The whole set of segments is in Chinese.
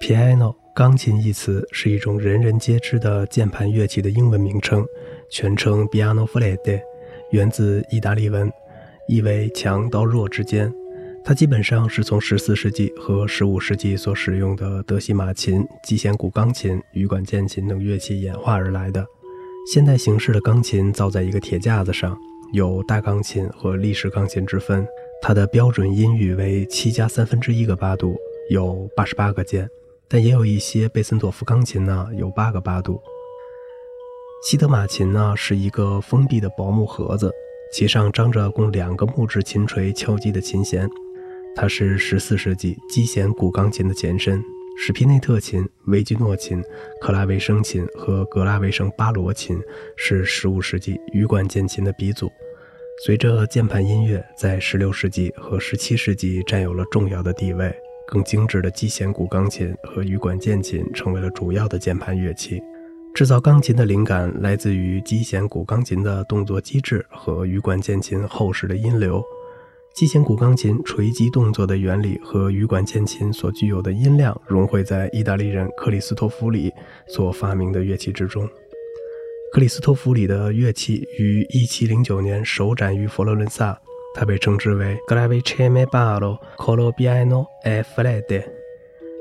Piano 钢琴一词是一种人人皆知的键盘乐器的英文名称，全称 piano f l e t e 源自意大利文，意为强到弱之间。它基本上是从14世纪和15世纪所使用的德西马琴、击弦古钢琴、羽管键琴等乐器演化而来的。现代形式的钢琴造在一个铁架子上，有大钢琴和立式钢琴之分。它的标准音域为七加三分之一个八度，有八十八个键。但也有一些贝森朵夫钢琴呢，有八个八度。西德玛琴呢是一个封闭的薄木盒子，其上张着供两个木质琴锤敲击的琴弦。它是十四世纪击弦古钢琴的前身。史皮内特琴、维基诺琴、克拉维声琴和格拉维声巴罗琴是十五世纪羽管键琴的鼻祖。随着键盘音乐在十六世纪和十七世纪占有了重要的地位。更精致的击弦古钢琴和羽管键琴成为了主要的键盘乐器。制造钢琴的灵感来自于击弦古钢琴的动作机制和羽管键琴厚实的音流。击弦古钢琴锤击动作的原理和羽管键琴所具有的音量融汇在意大利人克里斯托弗里所发明的乐器之中。克里斯托弗里的乐器于1709年首展于佛罗伦萨。它被称之为 Gravicembalo Colombiano e Flede，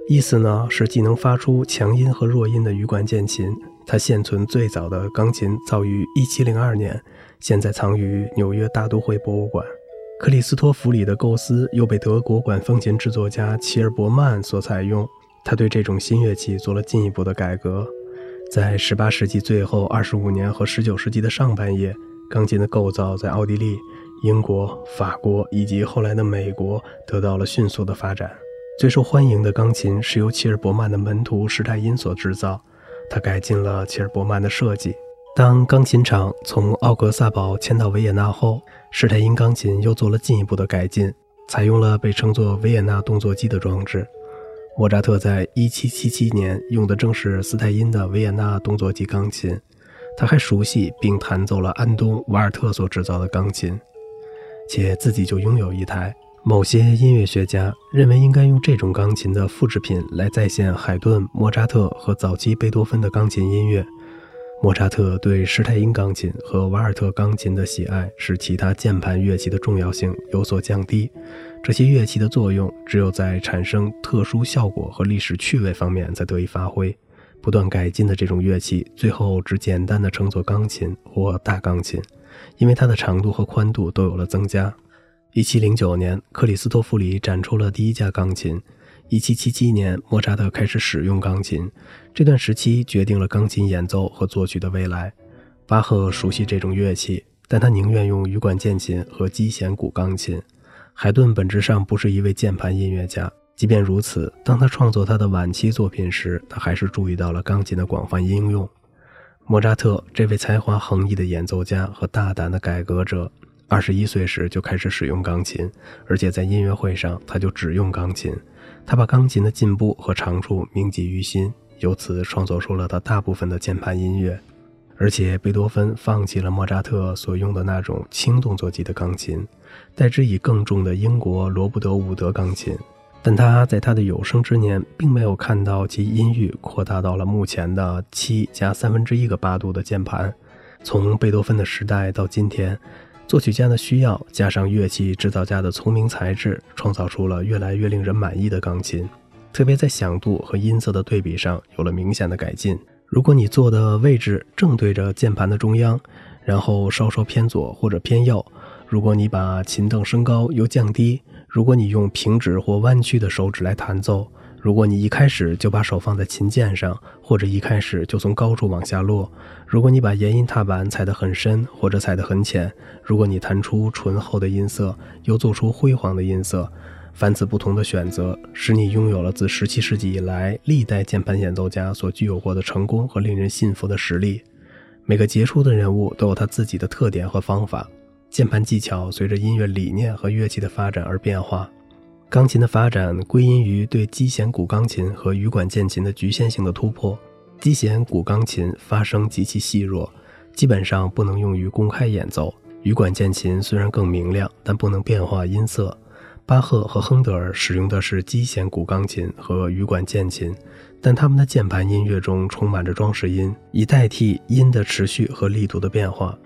意思呢是既能发出强音和弱音的羽管键琴。它现存最早的钢琴造于1702年，现在藏于纽约大都会博物馆。克里斯托弗里的构思又被德国管风琴制作家齐尔伯曼所采用。他对这种新乐器做了进一步的改革。在18世纪最后25年和19世纪的上半叶，钢琴的构造在奥地利。英国、法国以及后来的美国得到了迅速的发展。最受欢迎的钢琴是由齐尔伯曼的门徒施泰因所制造，他改进了齐尔伯曼的设计。当钢琴厂从奥格萨堡迁到维也纳后，施泰因钢琴又做了进一步的改进，采用了被称作维也纳动作机的装置。莫扎特在1777年用的正是斯泰因的维也纳动作机钢琴，他还熟悉并弹奏了安东·瓦尔特所制造的钢琴。且自己就拥有一台。某些音乐学家认为应该用这种钢琴的复制品来再现海顿、莫扎特和早期贝多芬的钢琴音乐。莫扎特对施泰因钢琴和瓦尔特钢琴的喜爱，使其他键盘乐器的重要性有所降低。这些乐器的作用只有在产生特殊效果和历史趣味方面才得以发挥。不断改进的这种乐器，最后只简单的称作钢琴或大钢琴。因为它的长度和宽度都有了增加。1709年，克里斯托弗里展出了第一架钢琴。1777年，莫扎特开始使用钢琴。这段时期决定了钢琴演奏和作曲的未来。巴赫熟悉这种乐器，但他宁愿用羽管键琴和击弦古钢琴。海顿本质上不是一位键盘音乐家，即便如此，当他创作他的晚期作品时，他还是注意到了钢琴的广泛应用。莫扎特这位才华横溢的演奏家和大胆的改革者，二十一岁时就开始使用钢琴，而且在音乐会上他就只用钢琴。他把钢琴的进步和长处铭记于心，由此创作出了他大部分的键盘音乐。而且贝多芬放弃了莫扎特所用的那种轻动作级的钢琴，代之以更重的英国罗布德伍德钢琴。但他在他的有生之年，并没有看到其音域扩大到了目前的七加三分之一个八度的键盘。从贝多芬的时代到今天，作曲家的需要加上乐器制造家的聪明才智，创造出了越来越令人满意的钢琴。特别在响度和音色的对比上有了明显的改进。如果你坐的位置正对着键盘的中央，然后稍稍偏左或者偏右，如果你把琴凳升高又降低。如果你用平指或弯曲的手指来弹奏，如果你一开始就把手放在琴键上，或者一开始就从高处往下落，如果你把延音踏板踩得很深或者踩得很浅，如果你弹出醇厚的音色，又做出辉煌的音色，凡此不同的选择，使你拥有了自17世纪以来历代键盘演奏家所具有过的成功和令人信服的实力。每个杰出的人物都有他自己的特点和方法。键盘技巧随着音乐理念和乐器的发展而变化。钢琴的发展归因于对击弦古钢琴和羽管键琴的局限性的突破。击弦古钢琴发声极其细弱，基本上不能用于公开演奏。羽管键琴虽然更明亮，但不能变化音色。巴赫和亨德尔使用的是基弦古钢琴和羽管键琴，但他们的键盘音乐中充满着装饰音，以代替音的持续和力度的变化。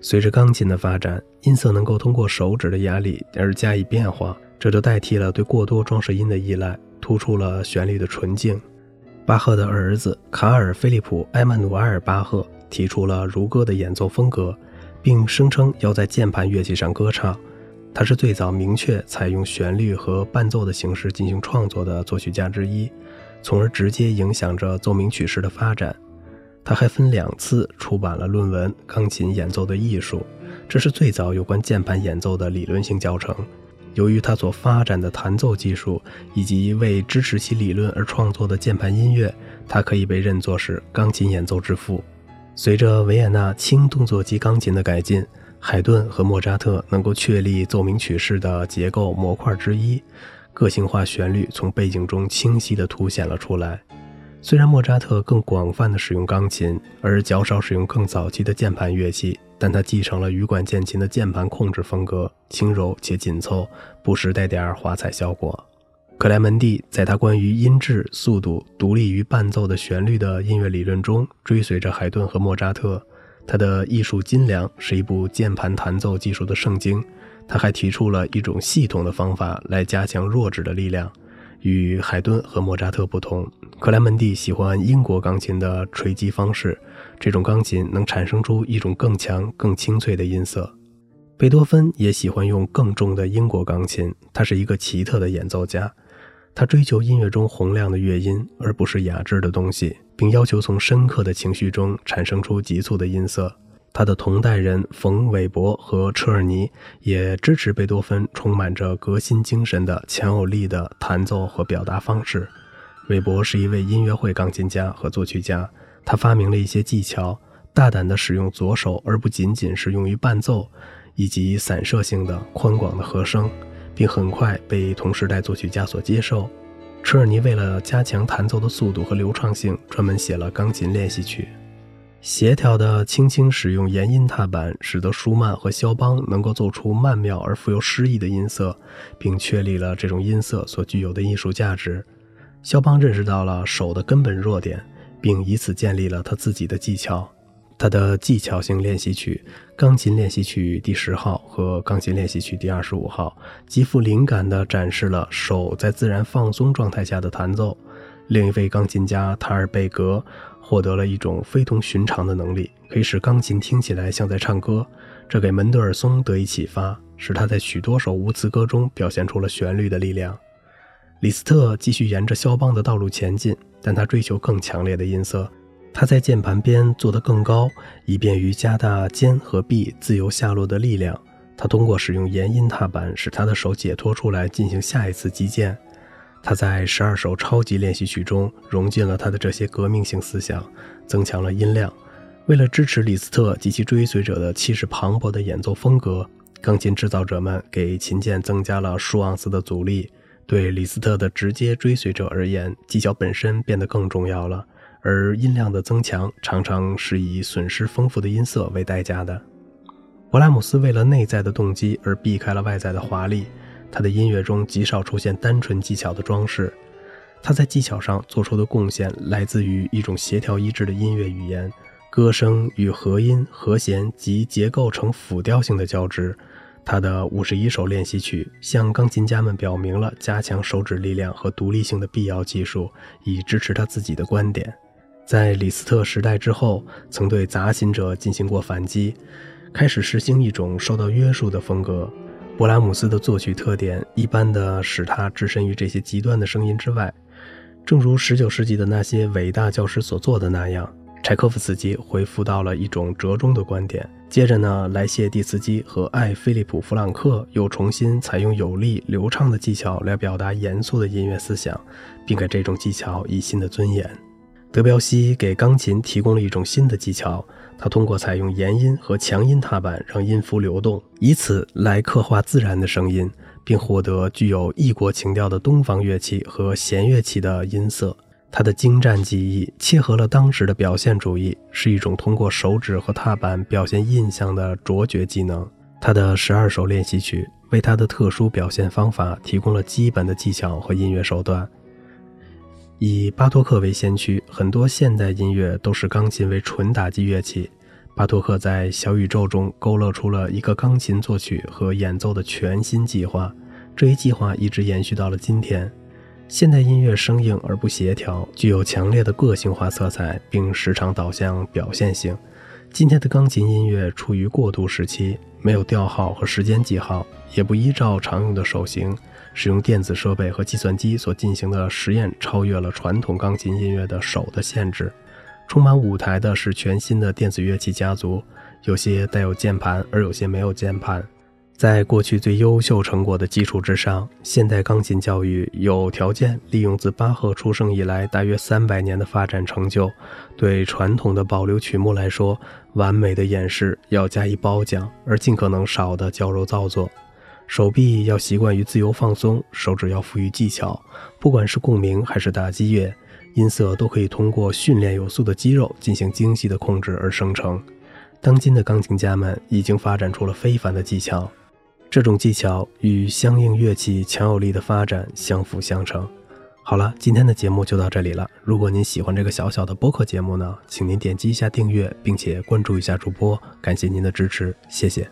随着钢琴的发展，音色能够通过手指的压力而加以变化，这就代替了对过多装饰音的依赖，突出了旋律的纯净。巴赫的儿子卡尔·菲利普·埃曼努埃尔·巴赫提出了如歌的演奏风格，并声称要在键盘乐器上歌唱。他是最早明确采用旋律和伴奏的形式进行创作的作曲家之一，从而直接影响着奏鸣曲式的发展。他还分两次出版了论文《钢琴演奏的艺术》，这是最早有关键盘演奏的理论性教程。由于他所发展的弹奏技术以及为支持其理论而创作的键盘音乐，他可以被认作是钢琴演奏之父。随着维也纳轻动作级钢琴的改进。海顿和莫扎特能够确立奏鸣曲式的结构模块之一，个性化旋律从背景中清晰地凸显了出来。虽然莫扎特更广泛地使用钢琴，而较少使用更早期的键盘乐器，但他继承了羽管键琴的键盘控制风格，轻柔且紧凑，不时带点华彩效果。克莱门蒂在他关于音质、速度独立于伴奏的旋律的音乐理论中，追随着海顿和莫扎特。他的《艺术金良》是一部键盘弹奏技术的圣经。他还提出了一种系统的方法来加强弱指的力量。与海顿和莫扎特不同，克莱门蒂喜欢英国钢琴的锤击方式，这种钢琴能产生出一种更强、更清脆的音色。贝多芬也喜欢用更重的英国钢琴，他是一个奇特的演奏家。他追求音乐中洪亮的乐音，而不是雅致的东西，并要求从深刻的情绪中产生出急促的音色。他的同代人冯·韦伯和车尔尼也支持贝多芬充满着革新精神的强有力的弹奏和表达方式。韦伯是一位音乐会钢琴家和作曲家，他发明了一些技巧，大胆地使用左手，而不仅仅是用于伴奏，以及散射性的宽广的和声。并很快被同时代作曲家所接受。车尔尼为了加强弹奏的速度和流畅性，专门写了钢琴练习曲。协调的轻轻使用延音踏板，使得舒曼和肖邦能够奏出曼妙而富有诗意的音色，并确立了这种音色所具有的艺术价值。肖邦认识到了手的根本弱点，并以此建立了他自己的技巧。他的技巧性练习曲《钢琴练习曲第十号》和《钢琴练习曲第二十五号》极富灵感地展示了手在自然放松状态下的弹奏。另一位钢琴家塔尔贝格获得了一种非同寻常的能力，可以使钢琴听起来像在唱歌。这给门德尔松得以启发，使他在许多首无词歌中表现出了旋律的力量。李斯特继续沿着肖邦的道路前进，但他追求更强烈的音色。他在键盘边做得更高，以便于加大肩和臂自由下落的力量。他通过使用延音踏板，使他的手解脱出来，进行下一次击键。他在十二首超级练习曲中融进了他的这些革命性思想，增强了音量。为了支持李斯特及其追随者的气势磅礴的演奏风格，钢琴制造者们给琴键增加了数盎司的阻力。对李斯特的直接追随者而言，技巧本身变得更重要了。而音量的增强常常是以损失丰富的音色为代价的。勃拉姆斯为了内在的动机而避开了外在的华丽，他的音乐中极少出现单纯技巧的装饰。他在技巧上做出的贡献来自于一种协调一致的音乐语言，歌声与和音、和弦及结构成辅调性的交织。他的五十一首练习曲向钢琴家们表明了加强手指力量和独立性的必要技术，以支持他自己的观点。在李斯特时代之后，曾对杂琴者进行过反击，开始实行一种受到约束的风格。勃拉姆斯的作曲特点一般的使他置身于这些极端的声音之外，正如19世纪的那些伟大教师所做的那样。柴可夫斯基回复到了一种折中的观点。接着呢，莱谢蒂斯基和艾菲利普·弗朗克又重新采用有力、流畅的技巧来表达严肃的音乐思想，并给这种技巧以新的尊严。德彪西给钢琴提供了一种新的技巧，他通过采用延音和强音踏板，让音符流动，以此来刻画自然的声音，并获得具有异国情调的东方乐器和弦乐器的音色。他的精湛技艺切合了当时的表现主义，是一种通过手指和踏板表现印象的卓绝技能。他的十二首练习曲为他的特殊表现方法提供了基本的技巧和音乐手段。以巴托克为先驱，很多现代音乐都是钢琴为纯打击乐器。巴托克在《小宇宙》中勾勒出了一个钢琴作曲和演奏的全新计划，这一计划一直延续到了今天。现代音乐生硬而不协调，具有强烈的个性化色彩，并时常导向表现性。今天的钢琴音乐处于过渡时期，没有调号和时间记号，也不依照常用的手型。使用电子设备和计算机所进行的实验，超越了传统钢琴音乐的手的限制。充满舞台的是全新的电子乐器家族，有些带有键盘，而有些没有键盘。在过去最优秀成果的基础之上，现代钢琴教育有条件利用自巴赫出生以来大约三百年的发展成就，对传统的保留曲目来说，完美的演示要加以褒奖，而尽可能少的矫揉造作。手臂要习惯于自由放松，手指要富于技巧。不管是共鸣还是打击乐，音色都可以通过训练有素的肌肉进行精细的控制而生成。当今的钢琴家们已经发展出了非凡的技巧，这种技巧与相应乐器强有力的发展相辅相成。好了，今天的节目就到这里了。如果您喜欢这个小小的播客节目呢，请您点击一下订阅，并且关注一下主播，感谢您的支持，谢谢。